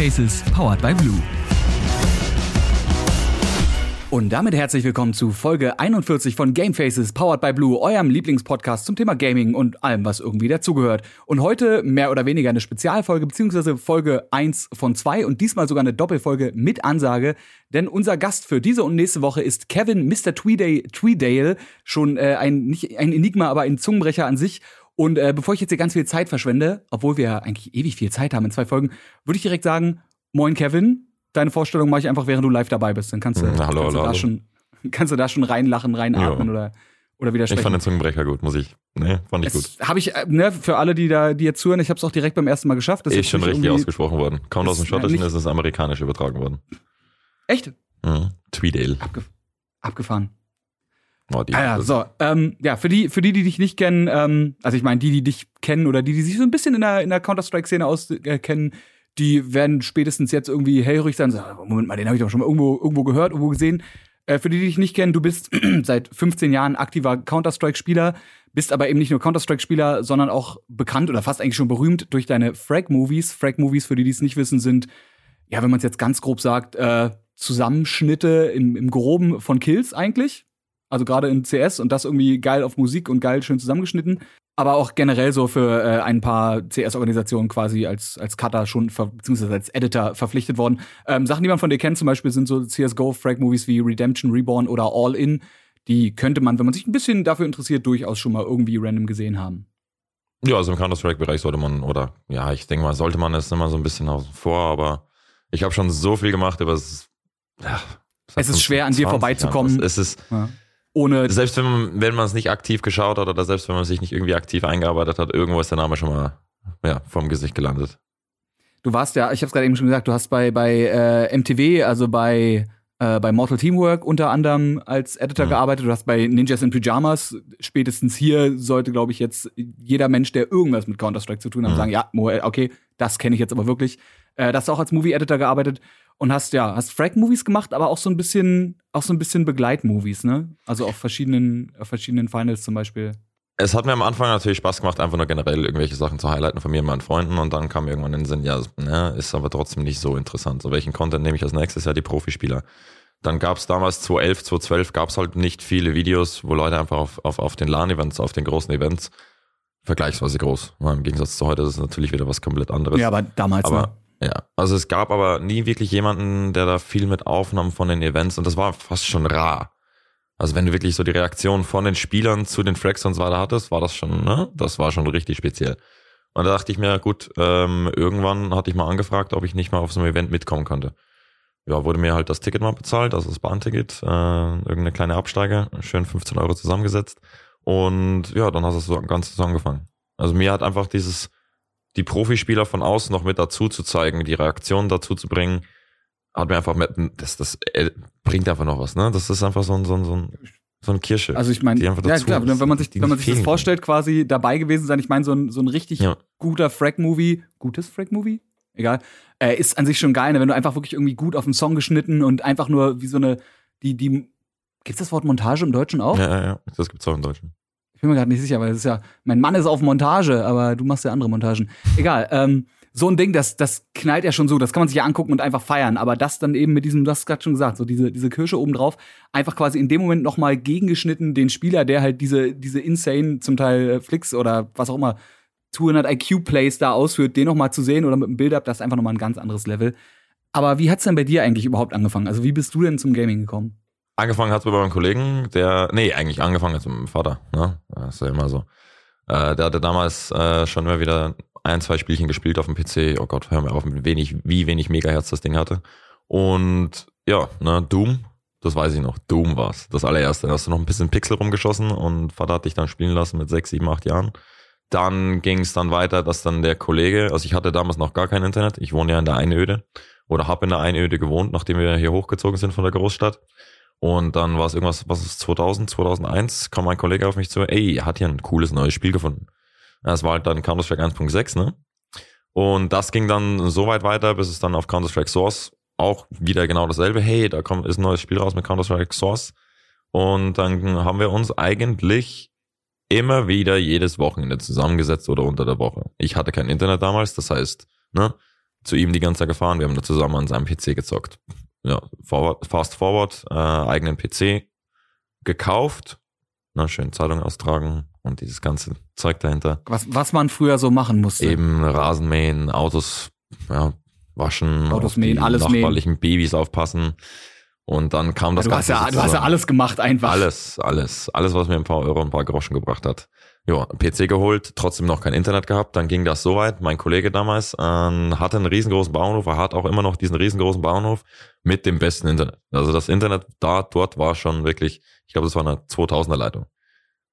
Faces, powered by Blue. Und damit herzlich willkommen zu Folge 41 von Game Faces, powered by Blue, eurem Lieblingspodcast zum Thema Gaming und allem, was irgendwie dazugehört. Und heute mehr oder weniger eine Spezialfolge, beziehungsweise Folge 1 von 2 und diesmal sogar eine Doppelfolge mit Ansage, denn unser Gast für diese und nächste Woche ist Kevin Mr. Tweedale schon äh, ein, nicht ein Enigma, aber ein Zungenbrecher an sich. Und äh, bevor ich jetzt hier ganz viel Zeit verschwende, obwohl wir eigentlich ewig viel Zeit haben in zwei Folgen, würde ich direkt sagen, moin Kevin, deine Vorstellung mache ich einfach, während du live dabei bist. Dann kannst du, Mhm, hallo, kannst du hallo, da hallo. schon kannst du da schon reinlachen, reinatmen Ja. oder oder wieder Ich fand sprechen. den Zungenbrecher gut, muss ich. Ne, fand ich gut. Das habe ich, äh, ne, für alle, die da, die jetzt zuhören, ich habe es auch direkt beim ersten Mal geschafft. Das Ist jetzt schon richtig ausgesprochen worden. Kommt aus dem ja, Schottischen, ist es amerikanisch übertragen worden. Echt? Mhm. Tweedale. Abge abgefahren. Oh, Ah ja, das- so. Ähm, ja, für die, für die, die dich nicht kennen, ähm, also ich meine, die, die dich kennen oder die, die sich so ein bisschen in der, in der Counter-Strike-Szene auskennen, äh, die werden spätestens jetzt irgendwie hellhörig sein. und sagen, Moment mal, den habe ich doch schon mal irgendwo, irgendwo gehört, irgendwo gesehen. Äh, für die, die dich nicht kennen, du bist seit 15 Jahren aktiver Counter-Strike-Spieler, bist aber eben nicht nur Counter-Strike-Spieler, sondern auch bekannt oder fast eigentlich schon berühmt durch deine Frag-Movies. Frag-Movies, für die, die es nicht wissen, sind, ja, wenn man es jetzt ganz grob sagt, äh, Zusammenschnitte im, im Groben von Kills eigentlich. Also gerade in CS und das irgendwie geil auf Musik und geil schön zusammengeschnitten. Aber auch generell so für äh, ein paar CS-Organisationen quasi als, als Cutter schon, beziehungsweise als Editor verpflichtet worden. Ähm, Sachen, die man von dir kennt, zum Beispiel sind so CSGO-Frag-Movies wie Redemption, Reborn oder All In. Die könnte man, wenn man sich ein bisschen dafür interessiert, durchaus schon mal irgendwie random gesehen haben. ja, also im Counter-Strike-Bereich sollte man, oder ja, ich denke mal, sollte man es immer so ein bisschen außen vor, aber ich habe schon so viel gemacht, aber es ist, ja, Es ist schwer, an dir 20 vorbeizukommen. Jahren. Es ist, Ohne selbst wenn man, wenn man es nicht aktiv geschaut hat oder selbst wenn man sich nicht irgendwie aktiv eingearbeitet hat, irgendwo ist der Name schon mal, ja, vom Gesicht gelandet. Du warst ja, ich habe es gerade eben schon gesagt, du hast bei bei äh, MTV, also bei äh, bei Mortal Teamwork unter anderem als Editor Mhm. gearbeitet. Du hast bei Ninjas in Pyjamas spätestens hier sollte, glaube ich, jetzt jeder Mensch, der irgendwas mit Counter Strike zu tun hat, Mhm. sagen, ja, okay, das kenne ich jetzt aber wirklich. Äh, das auch als Movie Editor gearbeitet und hast ja hast Frag Movies gemacht, aber auch so ein bisschen auch so ein bisschen Begleitmovies, ne? Also auf verschiedenen auf verschiedenen Finals zum Beispiel. Es hat mir am Anfang natürlich Spaß gemacht, einfach nur generell irgendwelche Sachen zu highlighten von mir und meinen Freunden und dann kam irgendwann in den Sinn, ja, ne, ist aber trotzdem nicht so interessant. So, welchen Content nehme ich als nächstes? Ja, die Profispieler. Dann gab es damals 2011, 2012 gab es halt nicht viele Videos, wo Leute einfach auf, auf, auf den LAN-Events, auf den großen Events, vergleichsweise groß. Im Gegensatz zu heute ist es natürlich wieder was komplett anderes. Ja, aber damals ne? Ja, also es gab aber nie wirklich jemanden, der da viel mit aufnahm von den Events und das war fast schon rar. Also wenn du wirklich so die Reaktion von den Spielern zu den Fracks und so weiter hattest, war das schon, ne? Das war schon richtig speziell. Und da dachte ich mir, gut, ähm, irgendwann hatte ich mal angefragt, ob ich nicht mal auf so einem Event mitkommen könnte. Ja, wurde mir halt das Ticket mal bezahlt, also das Bahnticket, äh, irgendeine kleine Absteige, schön 15 Euro zusammengesetzt. Und ja, dann hast du so ganz so angefangen. Also mir hat einfach dieses, die Profispieler von außen noch mit dazu zu zeigen, die Reaktion dazu zu bringen, hat mir einfach mit, das, das äh, bringt einfach noch was, ne? Das ist einfach so ein, so ein, so ein, so ein Kirsche. Also ich meine, ja klar, wenn man sich, wenn man sich das vorstellt, quasi dabei gewesen sein, ich meine, so ein, so ein richtig Ja. guter Frag-Movie, gutes Frag-Movie? Egal, äh, ist an sich schon geil, ne? wenn du einfach wirklich irgendwie gut auf den Song geschnitten und einfach nur wie so eine, die, die, gibt's das Wort Montage im Deutschen auch? Ja, ja, ja, das gibt's auch im Deutschen. Ich bin mir gerade nicht sicher, weil es ist ja, mein Mann ist auf Montage, aber du machst ja andere Montagen. Egal, ähm, so ein Ding, das, das knallt ja schon so, das kann man sich ja angucken und einfach feiern, aber das dann eben mit diesem, du hast gerade schon gesagt, so diese, diese Kirsche obendrauf, einfach quasi in dem Moment nochmal gegengeschnitten, den Spieler, der halt diese, diese insane, zum Teil äh, Flicks oder was auch immer, 200 IQ-Plays da ausführt, den nochmal zu sehen oder mit dem Build-Up, das ist einfach nochmal ein ganz anderes Level. Aber wie hat's denn bei dir eigentlich überhaupt angefangen? Also wie bist du denn zum Gaming gekommen? Angefangen hat's bei meinem Kollegen, der, nee, eigentlich angefangen hat's mit meinem Vater, ne? Das ist ja immer so. Äh, der hatte damals äh, schon immer wieder ein, zwei Spielchen gespielt auf dem PC. Oh Gott, hör mir auf, mit wenig, wie wenig Megahertz das Ding hatte. Und ja, ne, Doom, das weiß ich noch. Doom war's, das allererste. Da hast du noch ein bisschen Pixel rumgeschossen und Vater hat dich dann spielen lassen mit sechs, sieben, acht Jahren. Dann ging es dann weiter, dass dann der Kollege, also ich hatte damals noch gar kein Internet, ich wohne ja in der Einöde oder habe in der Einöde gewohnt, nachdem wir hier hochgezogen sind von der Großstadt. Und dann war es irgendwas, was ist 2000, 2001, kam mein Kollege auf mich zu, ey, er hat hier ein cooles neues Spiel gefunden. Das war halt dann Counter-Strike 1.6, ne? Und das ging dann so weit weiter, bis es dann auf Counter-Strike Source auch wieder genau dasselbe. Hey, da kommt, ist ein neues Spiel raus mit Counter-Strike Source. Und dann haben wir uns eigentlich immer wieder jedes Wochenende zusammengesetzt oder unter der Woche. Ich hatte kein Internet damals, das heißt, ne, zu ihm die ganze Zeit gefahren. Wir haben da zusammen an seinem PC gezockt. Ja, forward, fast forward, äh, eigenen PC gekauft, ne, schön Zahlung austragen und dieses ganze Zeug dahinter. Was, was man früher so machen musste. Eben Rasenmähen, Autos ja, waschen, Autos mähen, alles mähen. nachbarlichen Babys aufpassen. Und dann kam das du, hast Ganze ja, so du hast ja alles gemacht einfach. Alles, alles, alles, was mir ein paar Euro, ein paar Groschen gebracht hat. Ja, PC geholt, trotzdem noch kein Internet gehabt. Dann ging das so weit. Mein Kollege damals ähm, hatte einen riesengroßen Bauernhof. Er hat auch immer noch diesen riesengroßen Bauernhof mit dem besten Internet. Also das Internet da, dort war schon wirklich, ich glaube, das war eine 2000er Leitung.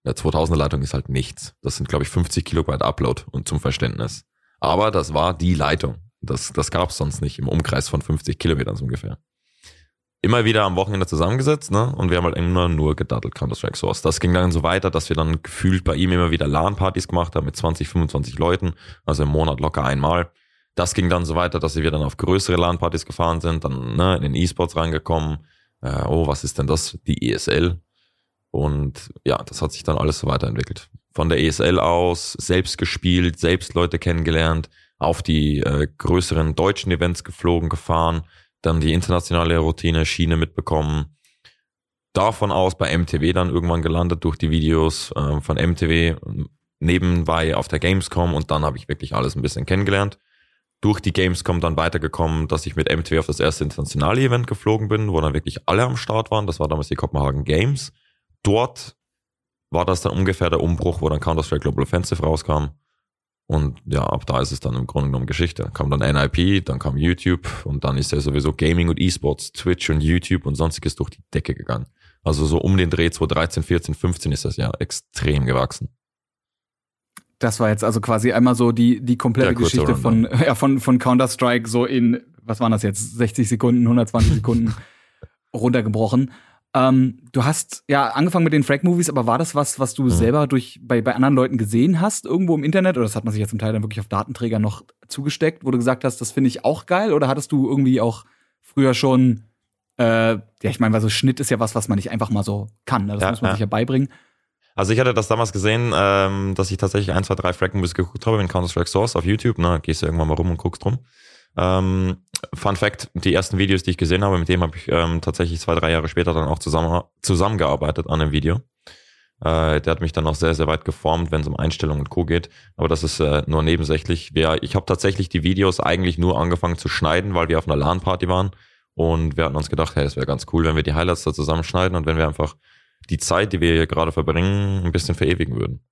Eine 2000er Leitung ist halt nichts. Das sind, glaube ich, 50 Kilobyte Upload und zum Verständnis. Aber das war die Leitung. Das, das gab es sonst nicht im Umkreis von 50 Kilometern so ungefähr immer wieder am Wochenende zusammengesetzt, ne? Und wir haben halt immer nur gedattelt Counter-Strike Source. Das ging dann so weiter, dass wir dann gefühlt bei ihm immer wieder LAN-Partys gemacht haben mit 20, 25 Leuten, also im Monat locker einmal. Das ging dann so weiter, dass wir dann auf größere LAN-Partys gefahren sind, dann ne, in den E-Sports reingekommen. Äh, oh, was ist denn das? Die ESL. Und ja, das hat sich dann alles so weiterentwickelt. Von der ESL aus selbst gespielt, selbst Leute kennengelernt, auf die äh, größeren deutschen Events geflogen, gefahren, dann die internationale Routine, Schiene mitbekommen. Davon aus bei MTW dann irgendwann gelandet durch die Videos äh, von MTW, nebenbei auf der Gamescom und dann habe ich wirklich alles ein bisschen kennengelernt. Durch die Gamescom dann weitergekommen, dass ich mit MTW auf das erste internationale Event geflogen bin, wo dann wirklich alle am Start waren. Das war damals die Kopenhagen Games. Dort war das dann ungefähr der Umbruch, wo dann Counter-Strike Global Offensive rauskam. Und ja, ab da ist es dann im Grunde genommen Geschichte. Dann kam dann NIP, dann kam YouTube und dann ist ja sowieso Gaming und E-Sports, Twitch und YouTube und sonstiges durch die Decke gegangen. Also so um den Dreh 2013, 14, 15 ist das ja extrem gewachsen. Das war jetzt also quasi einmal so die, die komplette Geschichte von, ja, von, von Counter-Strike so in, was waren das jetzt, 60 Sekunden, 120 Sekunden runtergebrochen. Ähm, du hast ja angefangen mit den Frag-Movies, aber war das was, was du Mhm. selber durch bei, bei anderen Leuten gesehen hast, irgendwo im Internet? Oder das hat man sich ja zum Teil dann wirklich auf Datenträger noch zugesteckt, wo du gesagt hast, das finde ich auch geil? Oder hattest du irgendwie auch früher schon, äh, ja, ich meine, weil so Schnitt ist ja was, was man nicht einfach mal so kann. Ne? Das Ja, muss man ja. sich ja beibringen. Also ich hatte das damals gesehen, ähm, dass ich tatsächlich ein, zwei, drei Frag-Movies geguckt habe in Counter-Strike Source auf YouTube. Ne, gehst du irgendwann mal rum und guckst drum. Ähm, Fun Fact, die ersten Videos, die ich gesehen habe, mit dem habe ich ähm, tatsächlich zwei, drei Jahre später dann auch zusammen, zusammengearbeitet an einem Video. Äh, der hat mich dann auch sehr, sehr weit geformt, wenn es um Einstellungen und Co. geht. Aber das ist äh, nur nebensächlich. Wir, ich habe tatsächlich die Videos eigentlich nur angefangen zu schneiden, weil wir auf einer LAN-Party waren. Und wir hatten uns gedacht, hey, es wäre ganz cool, wenn wir die Highlights da zusammenschneiden und wenn wir einfach die Zeit, die wir hier gerade verbringen, ein bisschen verewigen würden.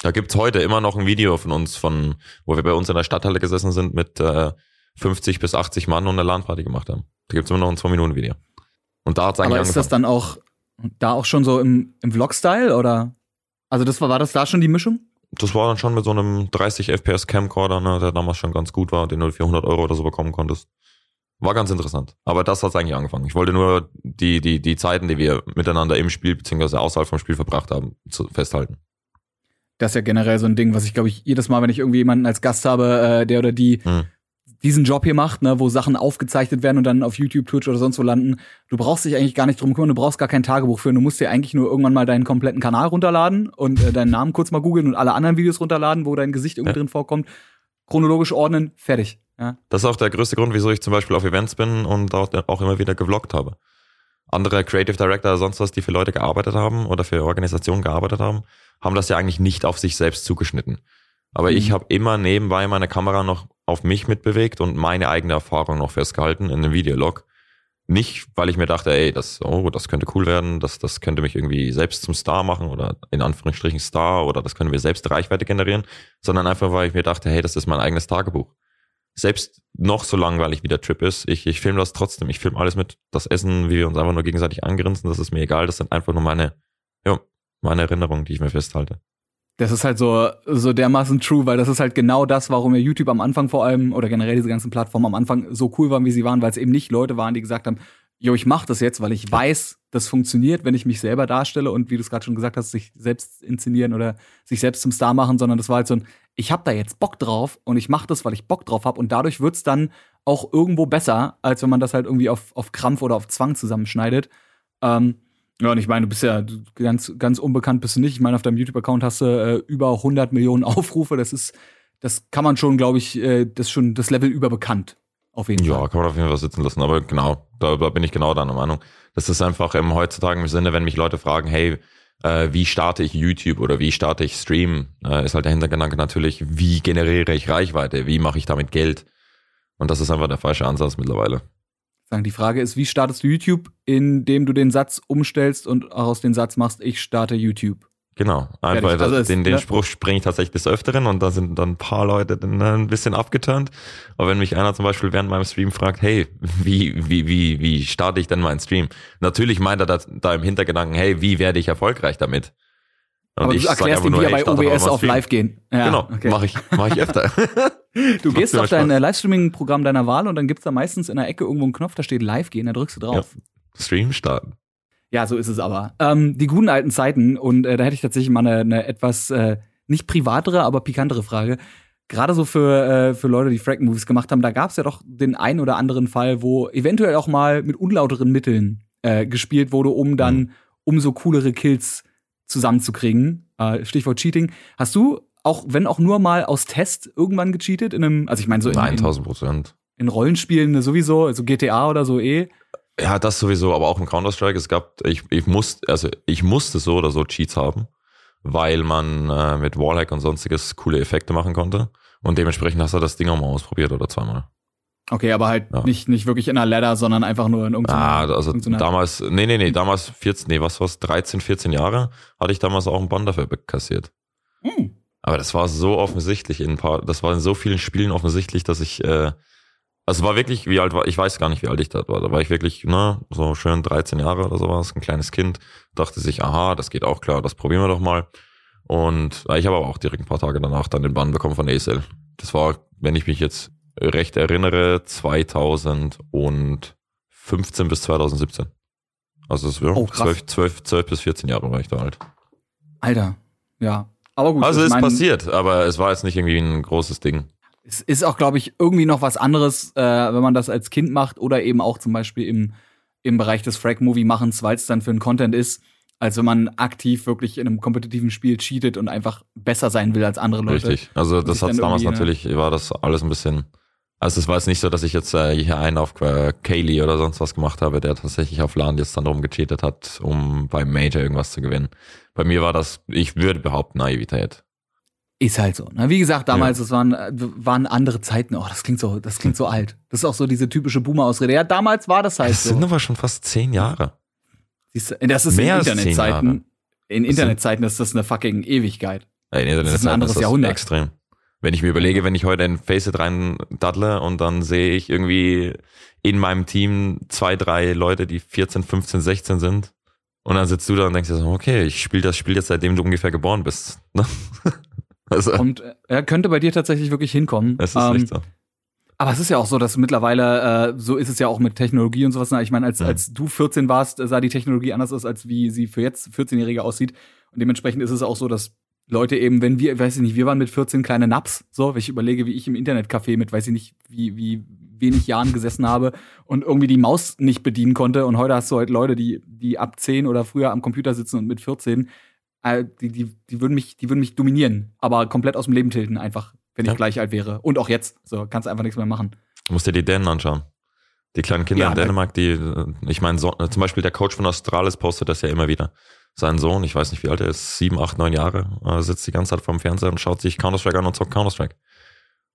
Da gibt's heute immer noch ein Video von uns, von wo wir bei uns in der Stadthalle gesessen sind mit äh, 50 bis 80 Mann und eine LAN-Party gemacht haben. Da gibt's immer noch ein 2-Minuten-Video. Und da hat's eigentlich Aber ist das angefangen. dann auch da auch schon so im, im Vlog-Style oder? Also das war, war das da schon die Mischung? Das war dann schon mit so einem 30 FPS Camcorder, ne, der damals schon ganz gut war, den du für 100 Euro oder so bekommen konntest. War ganz interessant. Aber das hat's eigentlich angefangen. Ich wollte nur die, die, die Zeiten, die wir miteinander im Spiel beziehungsweise außerhalb vom Spiel verbracht haben, zu, festhalten. Das ist ja generell so ein Ding, was ich glaube ich jedes Mal, wenn ich irgendwie jemanden als Gast habe, äh, der oder die Hm. Diesen Job hier macht, ne, wo Sachen aufgezeichnet werden und dann auf YouTube, Twitch oder sonst wo landen, du brauchst dich eigentlich gar nicht drum kümmern, du brauchst gar kein Tagebuch führen, du musst dir eigentlich nur irgendwann mal deinen kompletten Kanal runterladen und äh, deinen Namen kurz mal googeln und alle anderen Videos runterladen, wo dein Gesicht irgendwie Ja. drin vorkommt, chronologisch ordnen, fertig. Ja. Das ist auch der größte Grund, wieso ich zum Beispiel auf Events bin und auch, auch immer wieder gevloggt habe. Andere Creative Director oder sonst was, die für Leute gearbeitet haben oder für Organisationen gearbeitet haben, haben das ja eigentlich nicht auf sich selbst zugeschnitten. Aber Mhm. ich habe immer nebenbei meine Kamera noch auf mich mitbewegt und meine eigene Erfahrung noch festgehalten in einem Videolog. Nicht, weil ich mir dachte, ey, das, oh, das könnte cool werden, das, das könnte mich irgendwie selbst zum Star machen oder in Anführungsstrichen Star oder das könnte mir selbst Reichweite generieren, sondern einfach, weil ich mir dachte, hey, das ist mein eigenes Tagebuch selbst noch so langweilig wie der Trip ist, ich, ich filme das trotzdem. Ich filme alles mit. Das Essen, wie wir uns einfach nur gegenseitig angrinsen, das ist mir egal. Das sind einfach nur meine, ja, meine Erinnerungen, die ich mir festhalte. Das ist halt so, so dermaßen true, weil das ist halt genau das, warum ja YouTube am Anfang vor allem oder generell diese ganzen Plattformen am Anfang so cool waren, wie sie waren, weil es eben nicht Leute waren, die gesagt haben, jo, ich mach das jetzt, weil ich weiß, das funktioniert, wenn ich mich selber darstelle und wie du es gerade schon gesagt hast, sich selbst inszenieren oder sich selbst zum Star machen, sondern das war halt so ein, ich hab da jetzt Bock drauf und ich mach das, weil ich Bock drauf hab und dadurch wird's dann auch irgendwo besser, als wenn man das halt irgendwie auf, auf Krampf oder auf Zwang zusammenschneidet. Ähm, ja, und ich meine, du bist ja ganz, ganz unbekannt bist du nicht. Ich meine, auf deinem YouTube-Account hast du äh, über 100 Millionen Aufrufe. Das ist das kann man schon, glaube ich, äh, das ist schon das Level überbekannt. Auf jeden Ja, Fall. kann man auf jeden Fall sitzen lassen. Aber genau, da, da bin ich genau deiner Meinung. Das ist einfach ähm, heutzutage im Sinne, wenn mich Leute fragen, hey, äh, wie starte ich YouTube oder wie starte ich Stream, äh, ist halt der Hintergedanke natürlich, wie generiere ich Reichweite, wie mache ich damit Geld. Und das ist einfach der falsche Ansatz mittlerweile. Sagen, die Frage ist, wie startest du YouTube, indem du den Satz umstellst und auch aus dem Satz machst, ich starte YouTube. Genau, einfach Fertig. Also den, den ne? Spruch springe ich tatsächlich des Öfteren und da sind dann ein paar Leute dann äh, ein bisschen abgeturnt. Aber wenn mich einer zum Beispiel während meinem Stream fragt, hey, wie, wie, wie, wie starte ich denn meinen Stream? Natürlich meint er das, da im Hintergedanken, hey, wie werde ich erfolgreich damit? Und Aber du erklärst ihm, wie er bei OBS auf live gehen. Ja, genau, okay. mache ich, mach ich öfter. Du gehst auf dein äh, Livestreaming-Programm deiner Wahl und dann gibt's da meistens in der Ecke irgendwo einen Knopf, da steht Live gehen, da drückst du drauf. Stream starten. Ja, so ist es aber. Ähm, die guten alten Zeiten, und äh, da hätte ich tatsächlich mal eine, eine etwas äh, nicht privatere, aber pikantere Frage. Gerade so für, äh, für Leute, die Frack-Movies gemacht haben, da gab es ja doch den einen oder anderen Fall, wo eventuell auch mal mit unlauteren Mitteln äh, gespielt wurde, um dann Mhm. umso coolere Kills zusammenzukriegen. Äh, Stichwort Cheating. Hast du, auch wenn auch nur mal aus Test irgendwann gecheatet in einem, also ich meine so in, in, 1000 Prozent. in Rollenspielen sowieso, also GTA oder so eh. Ja, das sowieso, aber auch im Counter-Strike, es gab, ich, ich musste, also ich musste so oder so Cheats haben, weil man äh, mit Wallhack und sonstiges coole Effekte machen konnte. Und dementsprechend hast du das Ding auch mal ausprobiert oder zweimal. Okay, aber halt Ja. nicht, nicht wirklich in einer Ladder, sondern einfach nur in irgendeiner. Ah, also irgendeiner- damals, nee, nee, nee, damals 14, nee, was war's, 13, 14 Jahre, hatte ich damals auch einen Bann dafür kassiert. Hm. Aber das war so offensichtlich in ein paar, das war in so vielen Spielen offensichtlich, dass ich, äh, also war wirklich, wie alt war, ich weiß gar nicht, wie alt ich da war. Da war ich wirklich, ne, so schön 13 Jahre oder sowas, ein kleines Kind, dachte sich, aha, das geht auch klar, das probieren wir doch mal. Und ich habe aber auch direkt ein paar Tage danach dann den Bann bekommen von ASL. Das war, wenn ich mich jetzt recht erinnere, 2015 bis 2017. Also es war Oh, krass. 12, 12, 12 bis 14 Jahre war ich da alt. Alter, ja. Aber gut, Also ich ist passiert, aber es war jetzt nicht irgendwie ein großes Ding. Es ist auch, glaube ich, irgendwie noch was anderes, äh, wenn man das als Kind macht oder eben auch zum Beispiel im, im Bereich des Frag-Movie-Machens, weil es dann für einen Content ist, als wenn man aktiv wirklich in einem kompetitiven Spiel cheatet und einfach besser sein will als andere Leute. Richtig. Also das hat damals ne? natürlich, war das alles ein bisschen. Also es war jetzt nicht so, dass ich jetzt äh, hier einen auf äh, Kaylee oder sonst was gemacht habe, der tatsächlich auf LAN jetzt dann darum gecheatet hat, um beim Major irgendwas zu gewinnen. Bei mir war das, ich würde behaupten, Naivität. Ist halt so. Ne? Wie gesagt, damals, es waren, äh, waren andere Zeiten. Oh, das klingt so, das klingt so alt. Das ist auch so diese typische Boomer-Ausrede. Ja, damals war das halt Das so. sind aber schon fast zehn Jahre. Siehst du, das ist Mehr in als zehn Internetzeiten. Jahre. In Das Internetzeiten ist das eine fucking Ewigkeit. Ey, nee, Das ist ein anderes Jahrhundert. extrem. Wenn ich mir überlege, wenn ich heute in Faceit rein daddle und dann sehe ich irgendwie in meinem Team zwei, drei Leute, die 14, 15, 16 sind. Und dann sitzt du da und denkst dir so, okay, ich spiele das Spiel jetzt, seitdem du ungefähr geboren bist. Ne? also, Und äh, er könnte bei dir tatsächlich wirklich hinkommen. es ist Ähm, nicht so. Aber es ist ja auch so, dass mittlerweile, äh, so ist es ja auch mit Technologie und sowas. Ich meine, als, Mhm. als du 14 warst, sah die Technologie anders aus, als wie sie für jetzt 14-Jährige aussieht. Und dementsprechend ist es auch so, dass Leute eben, wenn wir, weiß ich nicht, wir waren mit 14 kleine Naps, so, wenn ich überlege, wie ich im Internetcafé mit, weiß ich nicht, wie, wie wenig Jahren gesessen habe und irgendwie die Maus nicht bedienen konnte. Und heute hast du halt Leute, die, die ab 10 oder früher am Computer sitzen und mit 14, äh, die, die, die würden mich, die würden mich dominieren, aber komplett aus dem Leben tilten, einfach, wenn ich Ja. gleich alt wäre. Und auch jetzt. So, kannst einfach nichts mehr machen. Du musst dir die Dänen anschauen. Die kleinen Kinder Ja, in Dänemark, die, äh, ich meine, so, zum Beispiel der Coach von Australis postet das ja immer wieder. Sein Sohn, ich weiß nicht wie alt er ist, sieben, acht, neun Jahre, äh, sitzt die ganze Zeit vorm Fernseher und schaut sich Counter-Strike an und zockt Counter-Strike.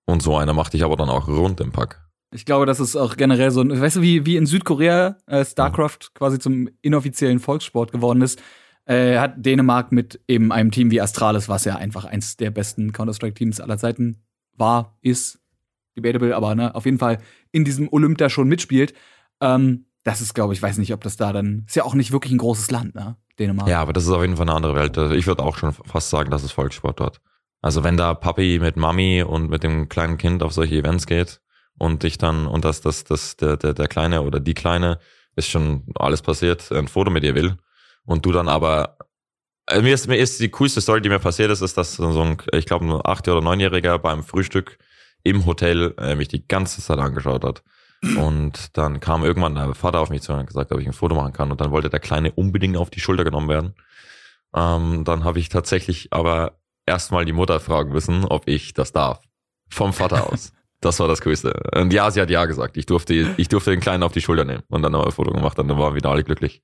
Und so einer macht dich aber dann auch rund im Pack. Ich glaube, das ist auch generell so, ein- weißt du, wie, wie in Südkorea äh, StarCraft quasi zum inoffiziellen Volkssport geworden ist, äh, hat Dänemark mit eben einem Team wie Astralis, was ja einfach eins der besten Counter-Strike-Teams aller Zeiten war, ist, debatable, aber ne, auf jeden Fall in diesem Olymp da schon mitspielt. Ähm, das ist, glaube ich, weiß nicht, ob das da dann, ist ja auch nicht wirklich ein großes Land, ne, Dänemark. Ja, aber das ist auf jeden Fall eine andere Welt. Also Ich würde auch schon fast sagen, das ist Volkssport dort. Also wenn da Papi mit Mami und mit dem kleinen Kind auf solche Events geht und dich dann, und das, das, das, der, der, der Kleine oder die Kleine ist schon alles passiert, ein Foto mit ihr will und du dann aber also mir ist, mir ist die coolste Story, die mir passiert ist, ist, dass so ein, ich glaube, ein acht- oder neunjähriger beim Frühstück im Hotel äh, mich die ganze Zeit angeschaut hat. Und dann kam irgendwann der Vater auf mich zu und hat gesagt, ob ich ein Foto machen kann. Und dann wollte der Kleine unbedingt auf die Schulter genommen werden. Ähm, dann habe ich tatsächlich aber erstmal die Mutter fragen müssen, ob ich das darf. vom Vater aus. Das war das Größte. Und ja, sie hat ja gesagt. Ich durfte, ich durfte den Kleinen auf die Schulter nehmen und dann noch ein Foto gemacht und dann waren wieder alle glücklich.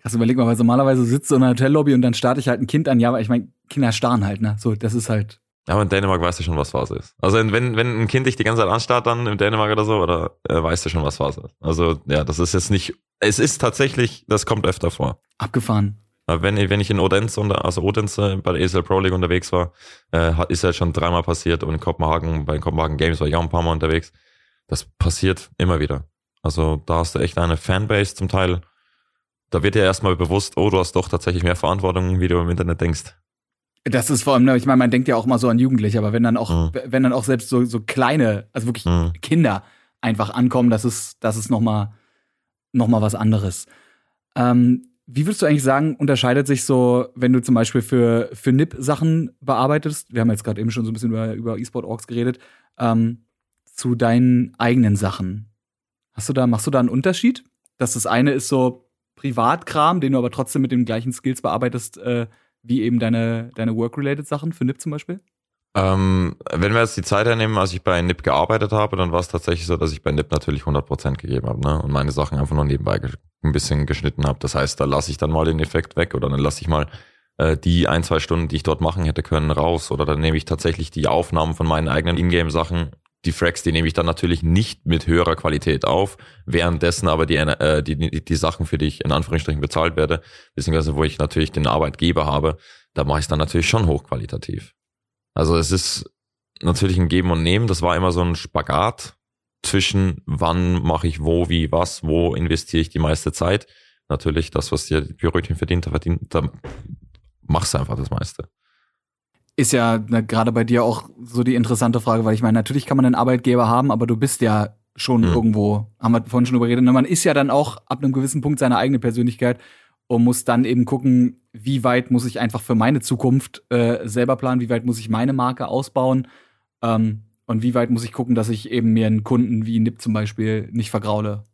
Krass, überleg mal, weil normalerweise sitzt du in einer Hotellobby und dann starte ich halt ein Kind an. Ja, aber ich meine, Kinder starren halt, ne? So, das ist halt. Aber in Dänemark weißt du schon, was Phase ist. Also wenn, wenn ein Kind dich die ganze Zeit anstarrt dann in Dänemark oder so, oder äh, weißt du schon, was Phase ist. Also ja, das ist jetzt nicht, es ist tatsächlich, das kommt öfter vor. Abgefahren. Wenn, wenn ich in Odense, also Odense bei der ESL Pro League unterwegs war, äh, ist ja schon dreimal passiert und in Kopenhagen, bei den Kopenhagen Games war ich auch ein paar Mal unterwegs. Das passiert immer wieder. Also da hast du echt eine Fanbase zum Teil. Da wird dir erstmal bewusst, oh, du hast doch tatsächlich mehr Verantwortung, wie du im Internet denkst. Das ist vor allem, ne, ich meine, man denkt ja auch mal so an Jugendliche, aber wenn dann auch, mhm. wenn dann auch selbst so, so kleine, also wirklich mhm. Kinder einfach ankommen, das ist, das ist nochmal noch mal was anderes. Ähm, wie würdest du eigentlich sagen, unterscheidet sich so, wenn du zum Beispiel für, für NIP Sachen bearbeitest, wir haben jetzt gerade eben schon so ein bisschen über, über eSport Orgs geredet, ähm, zu deinen eigenen Sachen? Hast du da, machst du da einen Unterschied? Dass das eine ist so Privatkram, den du aber trotzdem mit den gleichen Skills bearbeitest, äh, wie eben deine, deine Work-related Sachen für NIP zum Beispiel? Ähm, wenn wir jetzt die Zeit hernehmen, als ich bei NIP gearbeitet habe, dann war es tatsächlich so, dass ich bei NIP natürlich 100% gegeben habe ne? und meine Sachen einfach nur nebenbei ein bisschen geschnitten habe. Das heißt, da lasse ich dann mal den Effekt weg oder dann lasse ich mal äh, die ein, zwei Stunden, die ich dort machen hätte können, raus oder dann nehme ich tatsächlich die Aufnahmen von meinen eigenen Ingame-Sachen. Die Fracks, die nehme ich dann natürlich nicht mit höherer Qualität auf, währenddessen aber die, äh, die, die, Sachen, für die ich in Anführungsstrichen bezahlt werde, beziehungsweise wo ich natürlich den Arbeitgeber habe, da mache ich es dann natürlich schon hochqualitativ. Also es ist natürlich ein Geben und Nehmen. Das war immer so ein Spagat zwischen wann mache ich wo, wie, was, wo investiere ich die meiste Zeit. Natürlich das, was dir die Brötchen verdient, verdient, da machst du einfach das meiste. Ist ja gerade bei dir auch so die interessante Frage, weil ich meine, natürlich kann man einen Arbeitgeber haben, aber du bist ja schon mhm. irgendwo, haben wir vorhin schon überredet, ne, man ist ja dann auch ab einem gewissen Punkt seine eigene Persönlichkeit und muss dann eben gucken, wie weit muss ich einfach für meine Zukunft äh, selber planen, wie weit muss ich meine Marke ausbauen ähm, und wie weit muss ich gucken, dass ich eben mir einen Kunden wie NIP zum Beispiel nicht vergraule.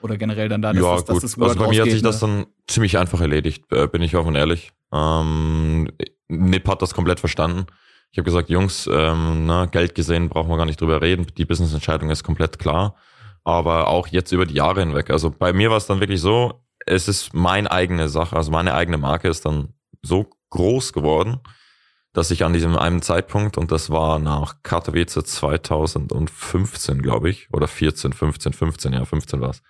Oder generell dann da, dass, ja, das, dass das Also bei mir hat sich ne? das dann ziemlich einfach erledigt, äh, bin ich offen ehrlich. Ähm, NIP hat das komplett verstanden. Ich habe gesagt, Jungs, ähm, na, ne, Geld gesehen, brauchen wir gar nicht drüber reden. Die Business-Entscheidung ist komplett klar. Aber auch jetzt über die Jahre hinweg. Also bei mir war es dann wirklich so, es ist meine eigene Sache, also meine eigene Marke ist dann so groß geworden, dass ich an diesem einen Zeitpunkt, und das war nach Katowice 2015, glaube ich, oder 14, 15, 15, ja, 15 war es,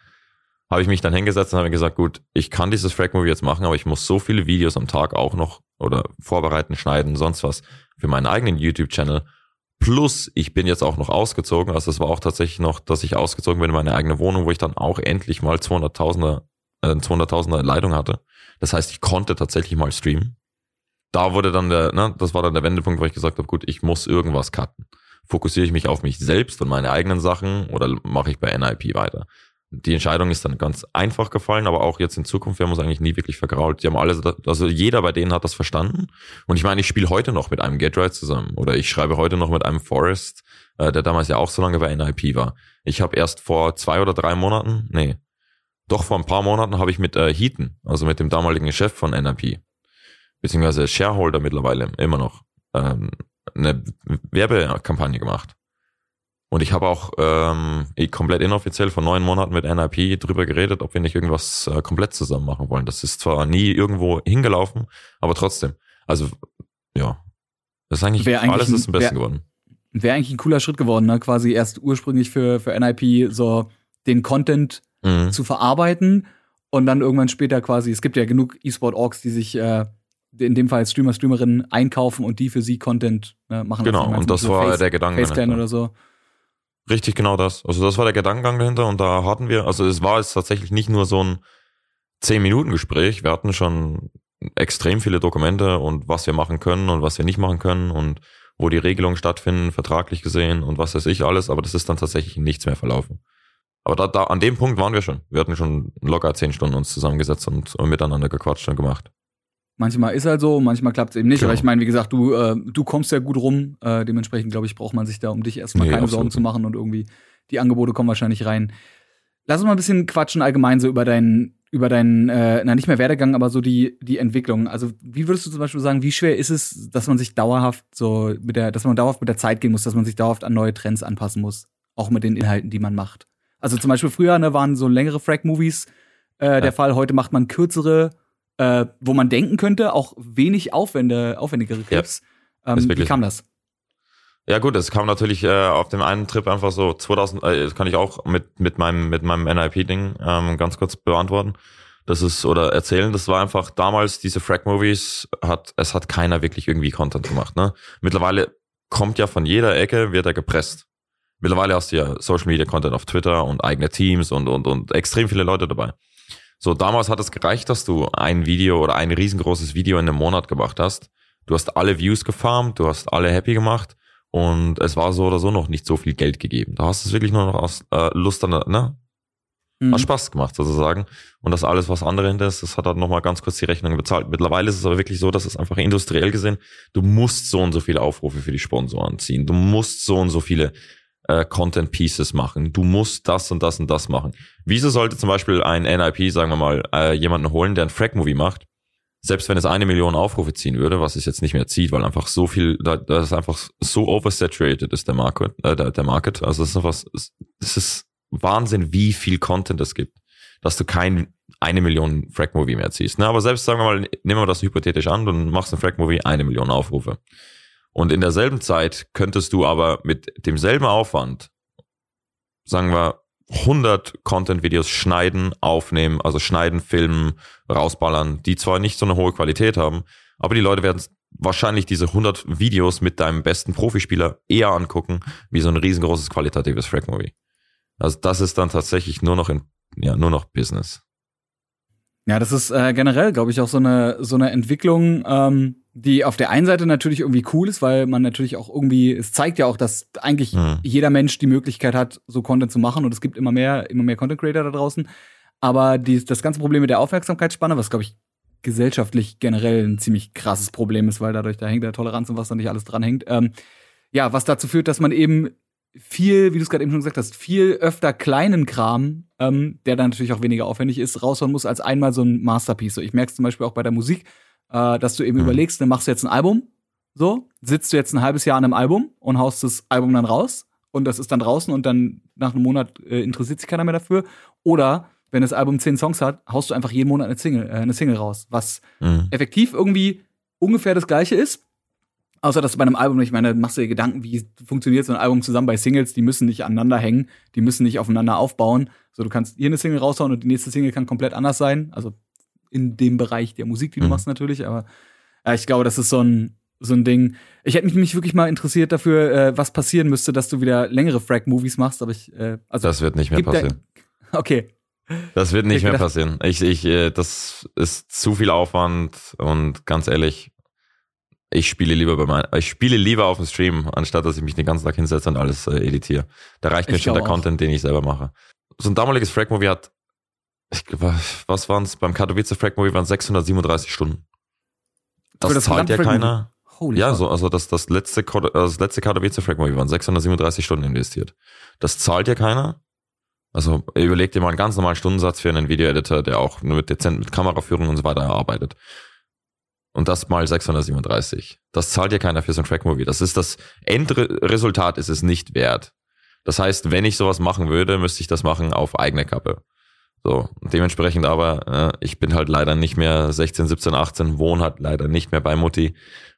habe ich mich dann hingesetzt und habe gesagt, gut, ich kann dieses Frag-Movie jetzt machen, aber ich muss so viele Videos am Tag auch noch oder vorbereiten, schneiden, sonst was für meinen eigenen YouTube-Channel. Plus, ich bin jetzt auch noch ausgezogen. Also es war auch tatsächlich noch, dass ich ausgezogen bin in meine eigene Wohnung, wo ich dann auch endlich mal 200.000er äh, 200.000er Leitung hatte. Das heißt, ich konnte tatsächlich mal streamen. Da wurde dann der, ne, das war dann der Wendepunkt, wo ich gesagt habe, gut, ich muss irgendwas cutten. Fokussiere ich mich auf mich selbst und meine eigenen Sachen oder mache ich bei NIP weiter? Die Entscheidung ist dann ganz einfach gefallen, aber auch jetzt in Zukunft, wir haben uns eigentlich nie wirklich vergrault. Die haben alle, also jeder bei denen hat das verstanden. Und ich meine, ich spiele heute noch mit einem Get Right zusammen oder ich schreibe heute noch mit einem Forest, äh, der damals ja auch so lange bei NIP war. Ich habe erst vor zwei oder drei Monaten, nee, doch vor ein paar Monaten habe ich mit äh, Heaton, also mit dem damaligen Chef von NRP, beziehungsweise Shareholder mittlerweile, immer noch, ähm, eine Werbekampagne gemacht. Und ich habe auch ähm, komplett inoffiziell vor neun Monaten mit NRP drüber geredet, ob wir nicht irgendwas äh, komplett zusammen machen wollen. Das ist zwar nie irgendwo hingelaufen, aber trotzdem. Also, ja. Das ist eigentlich, wär eigentlich alles ist ein bisschen geworden. Wäre eigentlich ein cooler Schritt geworden, ne? Quasi erst ursprünglich für, für NIP so den Content mhm. zu verarbeiten und dann irgendwann später quasi, es gibt ja genug E-Sport-Orgs, die sich äh, in dem Fall Streamer, Streamerinnen einkaufen und die für sie Content äh, machen. Genau, und das war Face, der Gedanke. Faceclan oder so. Richtig, genau das. Also das war der Gedankengang dahinter und da hatten wir, also es war jetzt tatsächlich nicht nur so ein 10-Minuten-Gespräch, wir hatten schon extrem viele Dokumente und was wir machen können und was wir nicht machen können und wo die Regelungen stattfinden, vertraglich gesehen und was weiß ich alles, aber das ist dann tatsächlich nichts mehr verlaufen. Aber da, da, an dem Punkt waren wir schon. Wir hatten schon locker zehn Stunden uns zusammengesetzt und, und miteinander gequatscht und gemacht. Manchmal ist halt so, manchmal klappt es eben nicht. Genau. Aber ich meine, wie gesagt, du, äh, du kommst ja gut rum. Äh, dementsprechend, glaube ich, braucht man sich da um dich erstmal nee, keine absolut. Sorgen zu machen und irgendwie die Angebote kommen wahrscheinlich rein. Lass uns mal ein bisschen quatschen allgemein so über dein, über deinen, äh, na nicht mehr Werdegang, aber so die, die Entwicklung. Also wie würdest du zum Beispiel sagen, wie schwer ist es, dass man sich dauerhaft so mit der, dass man dauerhaft mit der Zeit gehen muss, dass man sich dauerhaft an neue Trends anpassen muss, auch mit den Inhalten, die man macht. Also zum Beispiel früher ne, waren so längere Frag-Movies äh, ja. der Fall. Heute macht man kürzere, äh, wo man denken könnte, auch wenig aufwände, aufwendigere Clips. Ja. Ähm, wie kam das? Ja gut, es kam natürlich äh, auf dem einen Trip einfach so 2000, äh, das kann ich auch mit mit meinem mit meinem NIP-Ding ähm, ganz kurz beantworten. Das ist oder erzählen. Das war einfach damals diese Frag-Movies hat es hat keiner wirklich irgendwie Content gemacht. Ne? Mittlerweile kommt ja von jeder Ecke wird er gepresst. Mittlerweile hast du ja Social Media Content auf Twitter und eigene Teams und und und extrem viele Leute dabei. So damals hat es gereicht, dass du ein Video oder ein riesengroßes Video in einem Monat gemacht hast. Du hast alle Views gefarmt, du hast alle happy gemacht und es war so oder so noch nicht so viel Geld gegeben. Da hast du es wirklich nur noch aus äh, Lust an, ne? Mhm. Hat Spaß gemacht sozusagen. Und das alles, was andere hinter ist, das hat halt nochmal ganz kurz die Rechnung bezahlt. Mittlerweile ist es aber wirklich so, dass es einfach industriell gesehen, du musst so und so viele Aufrufe für die Sponsoren ziehen. Du musst so und so viele äh, Content Pieces machen. Du musst das und das und das machen. Wieso sollte zum Beispiel ein NIP, sagen wir mal, äh, jemanden holen, der ein Frag-Movie macht selbst wenn es eine Million Aufrufe ziehen würde, was es jetzt nicht mehr zieht, weil einfach so viel, da, das ist einfach so oversaturated ist der Market, äh, der, der Market. Also es ist was, es ist Wahnsinn, wie viel Content es gibt, dass du kein eine Million Frag-Movie mehr ziehst. Ne? Aber selbst sagen wir mal, nehmen wir das hypothetisch an, du machst ein Frag-Movie eine Million Aufrufe. Und in derselben Zeit könntest du aber mit demselben Aufwand, sagen wir, 100 Content-Videos schneiden, aufnehmen, also schneiden, filmen, rausballern, die zwar nicht so eine hohe Qualität haben, aber die Leute werden wahrscheinlich diese 100 Videos mit deinem besten Profispieler eher angucken, wie so ein riesengroßes qualitatives Frag-Movie. Also das ist dann tatsächlich nur noch in, ja, nur noch Business. Ja, das ist äh, generell, glaube ich, auch so eine, so eine Entwicklung, ähm, die auf der einen Seite natürlich irgendwie cool ist, weil man natürlich auch irgendwie, es zeigt ja auch, dass eigentlich mhm. jeder Mensch die Möglichkeit hat, so Content zu machen und es gibt immer mehr, immer mehr Content Creator da draußen. Aber die, das ganze Problem mit der Aufmerksamkeitsspanne, was glaube ich gesellschaftlich generell ein ziemlich krasses Problem ist, weil dadurch da hängt der Toleranz und was da nicht alles dran hängt. Ähm, ja, was dazu führt, dass man eben viel, wie du es gerade eben schon gesagt hast, viel öfter kleinen Kram, ähm, der dann natürlich auch weniger aufwendig ist, raushauen muss als einmal so ein Masterpiece. So, ich merke es zum Beispiel auch bei der Musik äh, dass du eben mhm. überlegst, dann machst du jetzt ein Album, so, sitzt du jetzt ein halbes Jahr an einem Album und haust das Album dann raus und das ist dann draußen und dann nach einem Monat äh, interessiert sich keiner mehr dafür. Oder wenn das Album zehn Songs hat, haust du einfach jeden Monat eine Single, äh, eine Single raus, was mhm. effektiv irgendwie ungefähr das gleiche ist. Außer dass du bei einem Album, ich meine, machst du dir Gedanken, wie funktioniert so ein Album zusammen bei Singles, die müssen nicht aneinander hängen, die müssen nicht aufeinander aufbauen. So, du kannst hier eine Single raushauen und die nächste Single kann komplett anders sein. Also in dem Bereich der Musik, die du mhm. machst natürlich, aber ja, ich glaube, das ist so ein, so ein Ding. Ich hätte mich nämlich wirklich mal interessiert dafür, äh, was passieren müsste, dass du wieder längere Frag-Movies machst, aber ich, äh, also. Das wird nicht mehr passieren. Da, okay. Das wird nicht mehr passieren. Ich, ich, äh, das ist zu viel Aufwand und ganz ehrlich, ich spiele lieber bei mein, ich spiele lieber auf dem Stream, anstatt dass ich mich den ganzen Tag hinsetze und alles äh, editiere. Da reicht mir ich schon der auch. Content, den ich selber mache. So ein damaliges Frag-Movie hat ich, was waren es? Beim Katowice Frag Movie waren 637 Stunden. Das, das zahlt ja keiner. Holy ja, so, also das, das letzte, das letzte Katowice Frag Movie waren 637 Stunden investiert. Das zahlt ja keiner. Also überleg dir mal einen ganz normalen Stundensatz für einen Video-Editor, der auch nur mit dezent mit Kameraführung und so weiter arbeitet. Und das mal 637. Das zahlt ja keiner für so ein Track-Movie. Das ist das Endresultat ist es nicht wert. Das heißt, wenn ich sowas machen würde, müsste ich das machen auf eigene Kappe. So, dementsprechend aber, äh, ich bin halt leider nicht mehr 16, 17, 18, wohne halt leider nicht mehr bei Mutti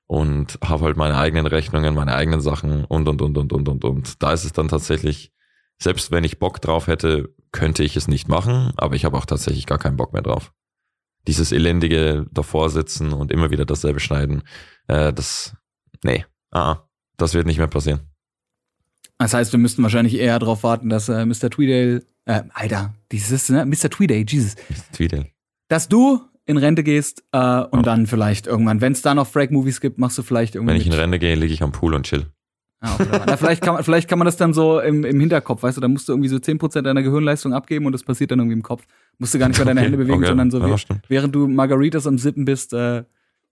und habe halt meine eigenen Rechnungen, meine eigenen Sachen und, und, und, und, und, und, und. Da ist es dann tatsächlich, selbst wenn ich Bock drauf hätte, könnte ich es nicht machen, aber ich habe auch tatsächlich gar keinen Bock mehr drauf. Dieses elendige davor sitzen und immer wieder dasselbe schneiden, äh, das, nee, ah, das wird nicht mehr passieren. Das heißt, wir müssten wahrscheinlich eher darauf warten, dass äh, Mr. Tweedale äh, Alter, dieses, ne? Mr. Tweeday, Jesus. Mr. Tweeday. Dass du in Rente gehst äh, und oh. dann vielleicht irgendwann, wenn es da noch Frag-Movies gibt, machst du vielleicht irgendwie. Wenn ich in Rente gehe, liege ich am Pool und chill. Ah, Na, vielleicht, kann man, vielleicht kann man das dann so im, im Hinterkopf, weißt du, da musst du irgendwie so 10% deiner Gehirnleistung abgeben und das passiert dann irgendwie im Kopf. Musst du gar nicht mehr deine okay, Hände bewegen, okay, sondern so, ja, wie, während du Margaritas am Sippen bist, äh,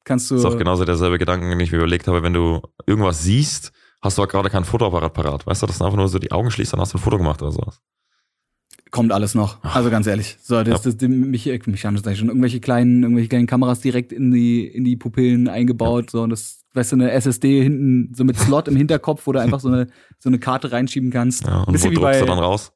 kannst du. Das ist auch genauso derselbe Gedanken, den ich mir überlegt habe, wenn du irgendwas siehst, hast du auch gerade kein Fotoapparat parat, weißt du, dass du einfach nur so die Augen schließt, dann hast du ein Foto gemacht oder sowas. Kommt alles noch. Also ganz ehrlich. So, das, das, das, mich, mich haben das schon irgendwelche kleinen, irgendwelche kleinen Kameras direkt in die, in die Pupillen eingebaut. Ja. So, und das, weißt du, eine SSD hinten, so mit Slot im Hinterkopf, wo du einfach so eine, so eine Karte reinschieben kannst. Ja, und Bisschen wo wie bei, du dann raus?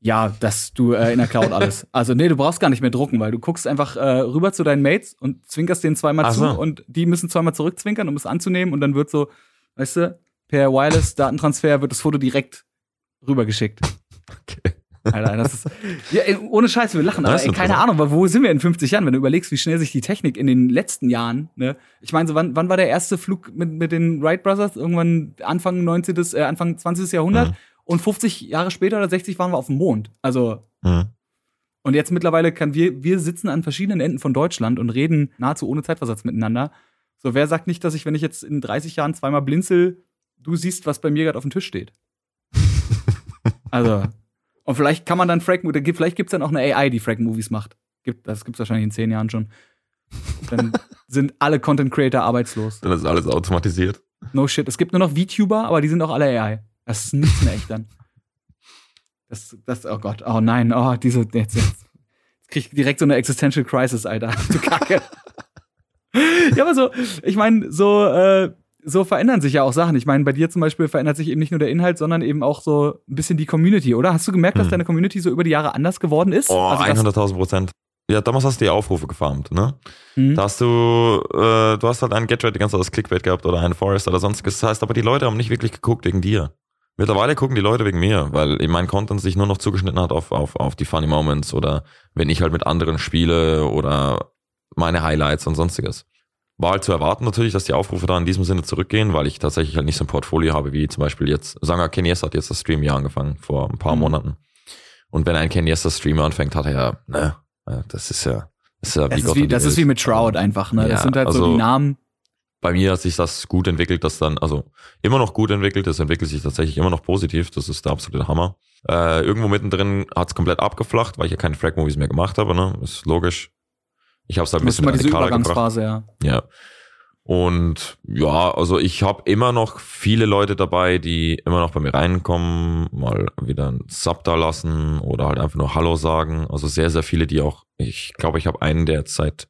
Ja, dass du äh, in der Cloud alles. Also nee, du brauchst gar nicht mehr drucken, weil du guckst einfach äh, rüber zu deinen Mates und zwinkerst denen zweimal Ach zu so. und die müssen zweimal zurückzwinkern, um es anzunehmen und dann wird so, weißt du, per Wireless Datentransfer wird das Foto direkt rübergeschickt. Okay. Alter, das ist. Ja, ohne Scheiß, wir lachen, aber ey, keine Ahnung, wo sind wir in 50 Jahren, wenn du überlegst, wie schnell sich die Technik in den letzten Jahren, ne? Ich meine, so wann, wann war der erste Flug mit, mit den Wright Brothers? Irgendwann Anfang 19. Äh, Anfang 20. Jahrhundert. Mhm. Und 50 Jahre später oder 60 waren wir auf dem Mond. Also. Mhm. Und jetzt mittlerweile kann wir, wir sitzen an verschiedenen Enden von Deutschland und reden nahezu ohne Zeitversatz miteinander. So, wer sagt nicht, dass ich, wenn ich jetzt in 30 Jahren zweimal blinzel, du siehst, was bei mir gerade auf dem Tisch steht? also, und vielleicht kann man dann Frag, vielleicht gibt es dann auch eine AI, die Frag-Movies macht. Gibt, das gibt es wahrscheinlich in zehn Jahren schon. Dann sind alle Content Creator arbeitslos. Dann ist alles automatisiert. No shit. Es gibt nur noch VTuber, aber die sind auch alle AI. Das ist nichts mehr echt dann. Das, das, oh Gott, oh nein, oh, diese, jetzt, jetzt, jetzt krieg ich direkt so eine Existential Crisis, Alter. Du Kacke. ja, aber so, ich meine, so, äh, so verändern sich ja auch Sachen. Ich meine, bei dir zum Beispiel verändert sich eben nicht nur der Inhalt, sondern eben auch so ein bisschen die Community, oder? Hast du gemerkt, hm. dass deine Community so über die Jahre anders geworden ist? Oh, also 100.000 Prozent. Ja, damals hast du die Aufrufe gefarmt, ne? Mhm. Da hast du, äh, du hast halt einen Get die ganze Zeit als Clickbait gehabt oder einen Forest oder sonstiges. Das heißt, aber die Leute haben nicht wirklich geguckt wegen dir. Mittlerweile gucken die Leute wegen mir, weil mein Content sich nur noch zugeschnitten hat auf, auf, auf die Funny Moments oder wenn ich halt mit anderen spiele oder meine Highlights und sonstiges war halt zu erwarten natürlich, dass die Aufrufe da in diesem Sinne zurückgehen, weil ich tatsächlich halt nicht so ein Portfolio habe, wie zum Beispiel jetzt, sagen wir, Ken hat jetzt das Stream hier angefangen, vor ein paar mhm. Monaten. Und wenn ein Ken das Streamer anfängt, hat er ja, ne, das ist ja, das ist ja wie das Gott ist wie, Das ist wie mit Shroud einfach, ne, ja, das sind halt also, so die Namen. Bei mir hat sich das gut entwickelt, das dann, also immer noch gut entwickelt, das entwickelt sich tatsächlich immer noch positiv, das ist der absolute Hammer. Äh, irgendwo mittendrin hat es komplett abgeflacht, weil ich ja keine Frag-Movies mehr gemacht habe, ne, ist logisch ich habe es halt ein bisschen mal diese Übergangsphase, gebracht. ja. Ja. Und ja, also ich habe immer noch viele Leute dabei, die immer noch bei mir reinkommen, mal wieder ein Sub da lassen oder halt einfach nur Hallo sagen. Also sehr, sehr viele, die auch, ich glaube, ich habe einen, der jetzt seit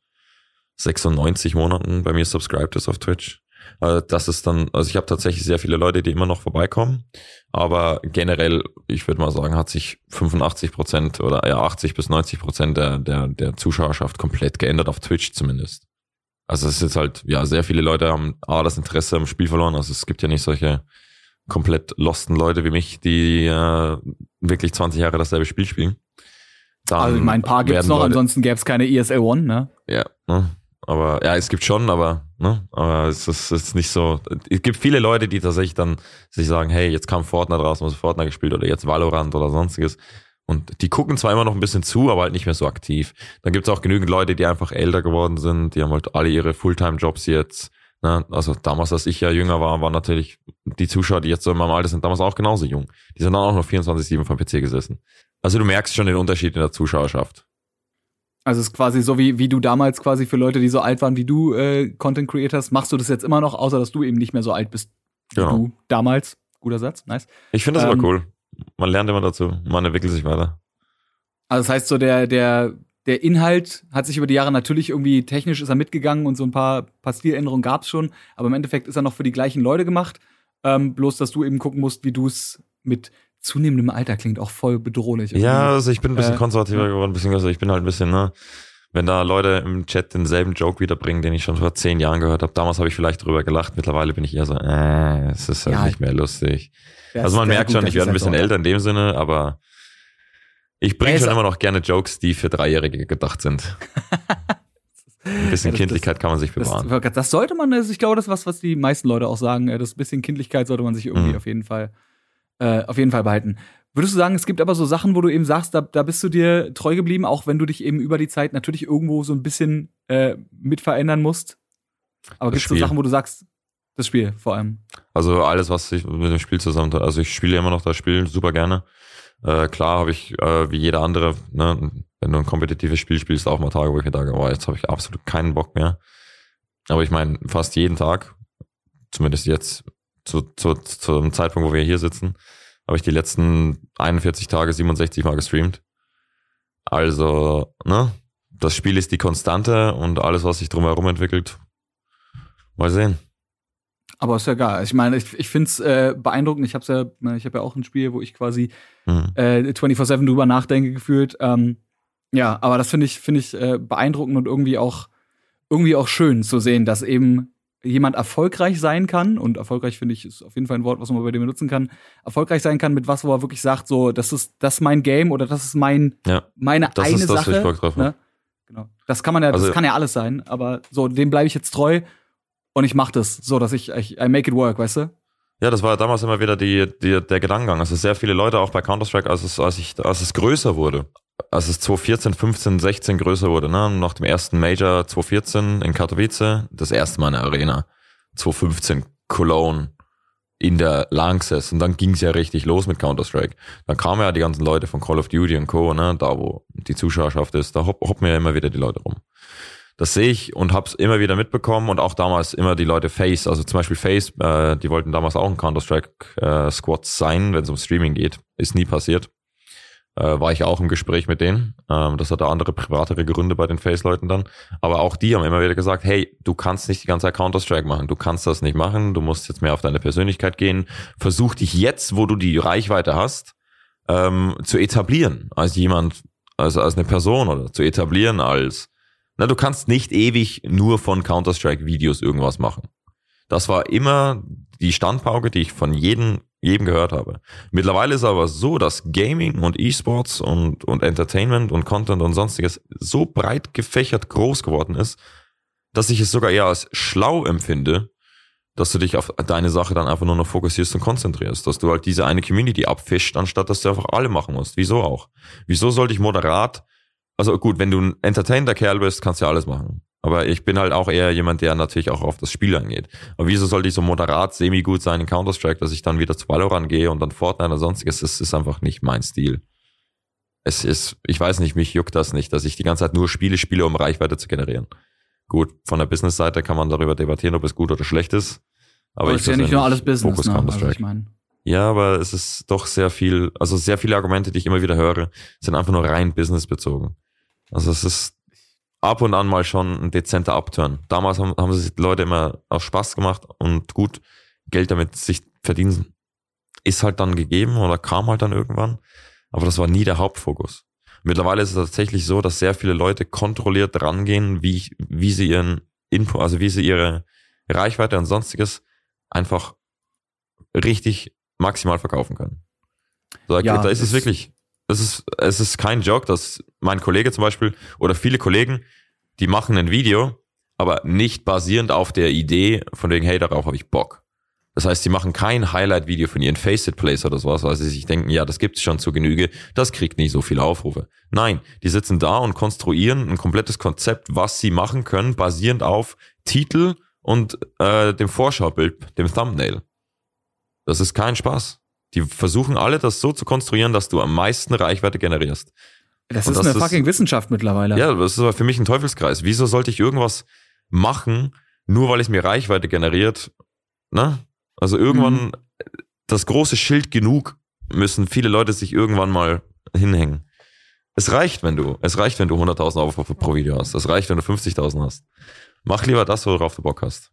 96 Monaten bei mir subscribed ist auf Twitch. Also das ist dann, also ich habe tatsächlich sehr viele Leute, die immer noch vorbeikommen. Aber generell, ich würde mal sagen, hat sich 85 Prozent oder ja 80 bis 90 Prozent der, der, der Zuschauerschaft komplett geändert auf Twitch zumindest. Also es ist jetzt halt, ja, sehr viele Leute haben A, das Interesse am Spiel verloren. Also es gibt ja nicht solche komplett losten Leute wie mich, die äh, wirklich 20 Jahre dasselbe Spiel spielen. Dann also ich meine, ein paar gibt's noch, Leute, ansonsten gäbe es keine ESL One, ne? Ja, ne? Aber ja, es gibt schon, aber, ne, aber es ist, es ist nicht so. Es gibt viele Leute, die tatsächlich dann sich sagen, hey, jetzt kam Fortnite raus, muss Fortnite gespielt oder jetzt Valorant oder sonstiges. Und die gucken zwar immer noch ein bisschen zu, aber halt nicht mehr so aktiv. Dann gibt es auch genügend Leute, die einfach älter geworden sind, die haben halt alle ihre Fulltime-Jobs jetzt. Ne? Also damals, als ich ja jünger war, waren natürlich die Zuschauer, die jetzt so in meinem Alter sind, damals auch genauso jung. Die sind dann auch noch 24-7 vom PC gesessen. Also du merkst schon den Unterschied in der Zuschauerschaft. Also es ist quasi so wie, wie du damals quasi für Leute, die so alt waren wie du, äh, Content Creators, machst du das jetzt immer noch, außer dass du eben nicht mehr so alt bist wie genau. du damals. Guter Satz, nice. Ich finde das ähm, aber cool. Man lernt immer dazu. Man entwickelt sich weiter. Also das heißt so, der, der, der Inhalt hat sich über die Jahre natürlich irgendwie technisch ist er mitgegangen und so ein paar, paar Stiländerungen gab es schon, aber im Endeffekt ist er noch für die gleichen Leute gemacht. Ähm, bloß, dass du eben gucken musst, wie du es mit zunehmendem Alter klingt auch voll bedrohlich. Ja, also ich bin ein bisschen äh, konservativer geworden, beziehungsweise ich bin halt ein bisschen, ne, wenn da Leute im Chat denselben Joke wiederbringen, den ich schon vor zehn Jahren gehört habe. Damals habe ich vielleicht drüber gelacht, mittlerweile bin ich eher so, äh, es ist halt ja, nicht mehr lustig. Also man merkt schon, ich werde ein bisschen älter in dem Sinne, aber ich bringe schon immer noch gerne Jokes, die für Dreijährige gedacht sind. Ein bisschen ja, das, Kindlichkeit das, kann man sich bewahren. Das, das, sollte man, also ich glaube, das ist was, was die meisten Leute auch sagen. Das bisschen Kindlichkeit sollte man sich irgendwie mhm. auf jeden Fall äh, auf jeden Fall behalten. Würdest du sagen, es gibt aber so Sachen, wo du eben sagst, da, da bist du dir treu geblieben, auch wenn du dich eben über die Zeit natürlich irgendwo so ein bisschen äh, mit verändern musst? Aber gibt es so Sachen, wo du sagst, das Spiel vor allem? Also alles, was ich mit dem Spiel zusammen, also ich spiele immer noch das Spiel super gerne. Äh, klar habe ich, äh, wie jeder andere, ne, wenn du ein kompetitives Spiel spielst, auch mal Tage, wo ich mir sage, oh, jetzt habe ich absolut keinen Bock mehr. Aber ich meine, fast jeden Tag, zumindest jetzt zu, zu, zum Zeitpunkt, wo wir hier sitzen, habe ich die letzten 41 Tage 67 Mal gestreamt. Also, ne? Das Spiel ist die Konstante und alles, was sich drumherum entwickelt, mal sehen. Aber ist ja geil. Ich meine, ich, ich finde es äh, beeindruckend. Ich habe ja, ich habe ja auch ein Spiel, wo ich quasi mhm. äh, 24-7 drüber nachdenke, gefühlt. Ähm, ja, aber das finde ich, finde ich äh, beeindruckend und irgendwie auch, irgendwie auch schön zu sehen, dass eben jemand erfolgreich sein kann, und erfolgreich finde ich ist auf jeden Fall ein Wort, was man bei dem benutzen kann, erfolgreich sein kann mit was, wo er wirklich sagt, so, das ist das ist mein Game oder das ist mein ja, meine das eine ist das, Sache. Ich drauf ne? Genau. Das kann man ja, also, das kann ja alles sein, aber so, dem bleibe ich jetzt treu und ich mache das, so dass ich, ich I make it work, weißt du? Ja, das war damals immer wieder die, die, der Gedankengang. Also sehr viele Leute auch bei Counter-Strike, als es, als, ich, als es größer wurde, als es 2014, 15, 16 größer wurde, ne? nach dem ersten Major 2014 in Katowice, das erste Mal in der Arena, 2015 Cologne in der Lanxess und dann ging es ja richtig los mit Counter-Strike. Dann kamen ja die ganzen Leute von Call of Duty und Co., ne? da wo die Zuschauerschaft ist, da hoppen ja immer wieder die Leute rum. Das sehe ich und habe es immer wieder mitbekommen und auch damals immer die Leute Face, also zum Beispiel Face, äh, die wollten damals auch ein Counter-Strike-Squad äh, sein, wenn es um Streaming geht. Ist nie passiert. Äh, war ich auch im Gespräch mit denen. Ähm, das hatte andere privatere Gründe bei den Face-Leuten dann. Aber auch die haben immer wieder gesagt, hey, du kannst nicht die ganze Zeit Counter-Strike machen. Du kannst das nicht machen. Du musst jetzt mehr auf deine Persönlichkeit gehen. Versuch dich jetzt, wo du die Reichweite hast, ähm, zu etablieren als jemand, also als eine Person oder zu etablieren als na, du kannst nicht ewig nur von Counter-Strike-Videos irgendwas machen. Das war immer die Standpauke, die ich von jedem, jedem gehört habe. Mittlerweile ist aber so, dass Gaming und E-Sports und, und Entertainment und Content und sonstiges so breit gefächert groß geworden ist, dass ich es sogar eher als schlau empfinde, dass du dich auf deine Sache dann einfach nur noch fokussierst und konzentrierst, dass du halt diese eine Community abfischt, anstatt dass du einfach alle machen musst. Wieso auch? Wieso sollte ich moderat also gut, wenn du ein entertainender Kerl bist, kannst du ja alles machen. Aber ich bin halt auch eher jemand, der natürlich auch auf das Spiel angeht. Aber wieso sollte ich so moderat, semi-gut sein in Counter-Strike, dass ich dann wieder zu Valorant gehe und dann Fortnite oder sonstiges? Das ist einfach nicht mein Stil. Es ist, ich weiß nicht, mich juckt das nicht, dass ich die ganze Zeit nur Spiele spiele, um Reichweite zu generieren. Gut, von der Business-Seite kann man darüber debattieren, ob es gut oder schlecht ist. Aber, aber ich ist ja nicht nur alles Business, Fokus ne? Also ich mein. Ja, aber es ist doch sehr viel, also sehr viele Argumente, die ich immer wieder höre, sind einfach nur rein businessbezogen. Also es ist ab und an mal schon ein dezenter Upturn. Damals haben, haben sich die Leute immer auf Spaß gemacht und gut Geld damit sich verdienen. Ist halt dann gegeben oder kam halt dann irgendwann. Aber das war nie der Hauptfokus. Mittlerweile ist es tatsächlich so, dass sehr viele Leute kontrolliert rangehen, wie, wie sie ihren Info, also wie sie ihre Reichweite und sonstiges einfach richtig maximal verkaufen können. So, ja, da ist es wirklich es ist, es ist kein Joke, dass mein Kollege zum Beispiel oder viele Kollegen, die machen ein Video, aber nicht basierend auf der Idee von wegen, hey, darauf habe ich Bock. Das heißt, sie machen kein Highlight-Video von ihren Faceit-Plays oder sowas, weil sie sich denken, ja, das gibt's schon zu Genüge, das kriegt nicht so viele Aufrufe. Nein, die sitzen da und konstruieren ein komplettes Konzept, was sie machen können, basierend auf Titel und äh, dem Vorschaubild, dem Thumbnail. Das ist kein Spaß. Die versuchen alle, das so zu konstruieren, dass du am meisten Reichweite generierst. Das Und ist das eine fucking Wissenschaft mittlerweile. Ja, das ist aber für mich ein Teufelskreis. Wieso sollte ich irgendwas machen, nur weil es mir Reichweite generiert? Ne? Also irgendwann, mhm. das große Schild genug müssen viele Leute sich irgendwann mal hinhängen. Es reicht, wenn du, es reicht, wenn du 100.000 Aufrufe pro Video hast. Es reicht, wenn du 50.000 hast. Mach lieber das, worauf du Bock hast.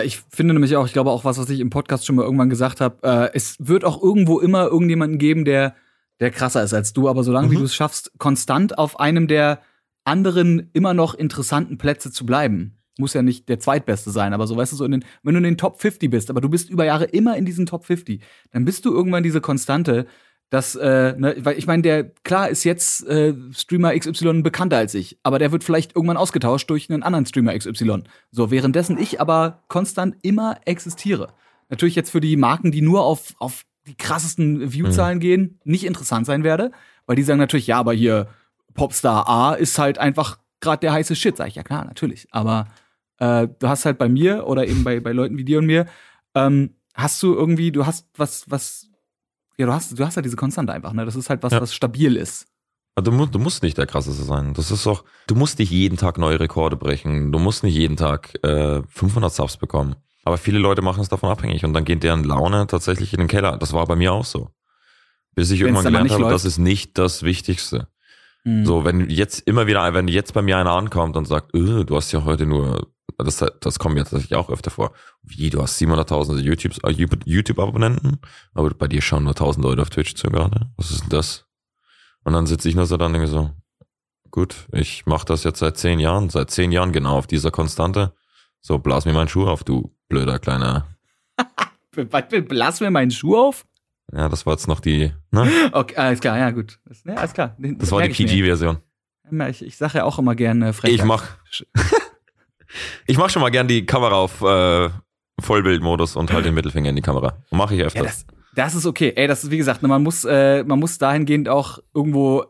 Ich finde nämlich auch, ich glaube auch was, was ich im Podcast schon mal irgendwann gesagt habe, äh, es wird auch irgendwo immer irgendjemanden geben, der, der krasser ist als du, aber solange mhm. wie du es schaffst, konstant auf einem der anderen immer noch interessanten Plätze zu bleiben, muss ja nicht der zweitbeste sein, aber so weißt du so in den, wenn du in den Top 50 bist, aber du bist über Jahre immer in diesen Top 50, dann bist du irgendwann diese Konstante, dass, äh, ne, weil ich meine, der, klar ist jetzt äh, Streamer XY bekannter als ich, aber der wird vielleicht irgendwann ausgetauscht durch einen anderen Streamer XY. So, währenddessen ich aber konstant immer existiere. Natürlich jetzt für die Marken, die nur auf, auf die krassesten Viewzahlen mhm. gehen, nicht interessant sein werde, weil die sagen natürlich, ja, aber hier Popstar A ist halt einfach gerade der heiße Shit. Sag ich, ja klar, natürlich. Aber äh, du hast halt bei mir oder eben bei, bei Leuten wie dir und mir, ähm, hast du irgendwie, du hast was, was ja, du hast, du hast halt diese Konstante einfach, ne? Das ist halt was, ja. was stabil ist. Du, du, musst nicht der krasseste sein. Das ist auch, du musst nicht jeden Tag neue Rekorde brechen. Du musst nicht jeden Tag äh, 500 Subs bekommen. Aber viele Leute machen es davon abhängig und dann geht deren Laune tatsächlich in den Keller. Das war bei mir auch so. Bis ich Wenn's irgendwann gelernt habe, läuft. das ist nicht das Wichtigste. Hm. So, wenn jetzt immer wieder, wenn jetzt bei mir einer ankommt und sagt, äh, du hast ja heute nur, das, das kommt mir tatsächlich auch öfter vor. Wie, du hast 700.000 YouTubes- äh, YouTube-Abonnenten, aber bei dir schauen nur 1000 Leute auf Twitch zu gerade. Was ist denn das? Und dann sitze ich nur so da und denke so, gut, ich mache das jetzt seit zehn Jahren, seit zehn Jahren genau auf dieser Konstante. So, blas mir meinen Schuh auf, du blöder kleiner. Was, Blass mir meinen Schuh auf? Ja, das war jetzt noch die, ne? Okay, alles klar, ja, gut. Das, ja, alles klar. Das war die. PG-Version. Ich, ich sage ja auch immer gerne Frechheit. Ich mach, ich mach schon mal gern die Kamera auf äh, Vollbildmodus und halt den Mittelfinger in die Kamera. Mache ich Ja, öfters. das, das ist okay. Ey, das ist wie gesagt, ne, man muss, äh, man muss dahingehend auch irgendwo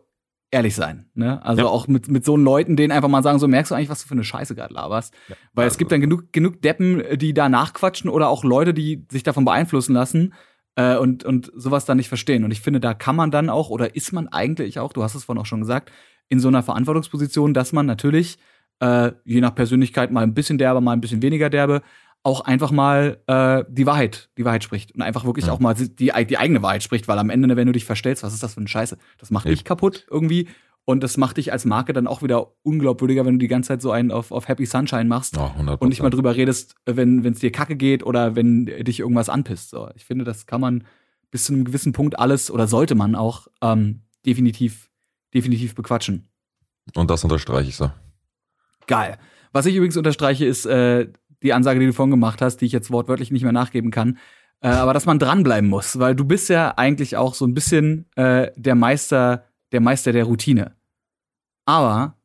ehrlich sein. Ne? Also Ja. auch mit, mit so Leuten, denen einfach mal sagen, so merkst du eigentlich, was du für eine Scheiße gerade laberst. Weil es also- gibt dann genug, genug Deppen, die da nachquatschen oder auch Leute, die sich davon beeinflussen lassen äh, und, und sowas dann nicht verstehen. Und ich finde, da kann man dann auch, oder ist man eigentlich auch, du hast es vorhin auch schon gesagt, in so einer Verantwortungsposition, dass man natürlich, äh, je nach Persönlichkeit mal ein bisschen derbe, mal ein bisschen weniger derbe, auch einfach mal äh, die Wahrheit, die Wahrheit spricht und einfach wirklich Ja. auch mal die, die eigene Wahrheit spricht, weil am Ende, ne, wenn du dich verstellst, was ist das für eine Scheiße? Das macht Eben. dich kaputt irgendwie und das macht dich als Marke dann auch wieder unglaubwürdiger, wenn du die ganze Zeit so einen auf, auf Happy Sunshine machst Ja, 100%. und nicht mal drüber redest, wenn es dir kacke geht oder wenn dich irgendwas anpisst. So. Ich finde, das kann man bis zu einem gewissen Punkt alles oder sollte man auch ähm, definitiv, definitiv bequatschen. Und das unterstreiche ich so. Geil. Was ich übrigens unterstreiche, ist äh, die Ansage, die du vorhin gemacht hast, die ich jetzt wortwörtlich nicht mehr nachgeben kann. Äh, aber dass man dranbleiben muss, weil du bist ja eigentlich auch so ein bisschen äh, der Meister, der Meister der Routine. Aber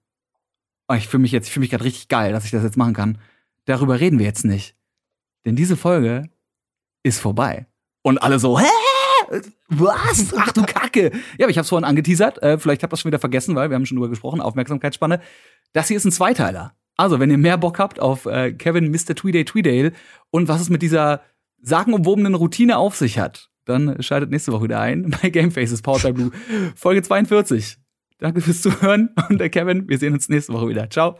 oh, ich fühle mich jetzt, ich fühle mich gerade richtig geil, dass ich das jetzt machen kann. Darüber reden wir jetzt nicht. Denn diese Folge ist vorbei. Und alle so, hä? Was? Ach du Kacke. Ja, aber ich hab's vorhin angeteasert. Äh, vielleicht habt ihr schon wieder vergessen, weil wir haben schon drüber gesprochen. Aufmerksamkeitsspanne. Das hier ist ein Zweiteiler. Also, wenn ihr mehr Bock habt auf äh, Kevin Mr. Tweeday Tweedale und was es mit dieser sagenumwobenen Routine auf sich hat, dann schaltet nächste Woche wieder ein bei Gamefaces Powered by Blue, Folge 42. Danke fürs Zuhören und der Kevin, wir sehen uns nächste Woche wieder. Ciao.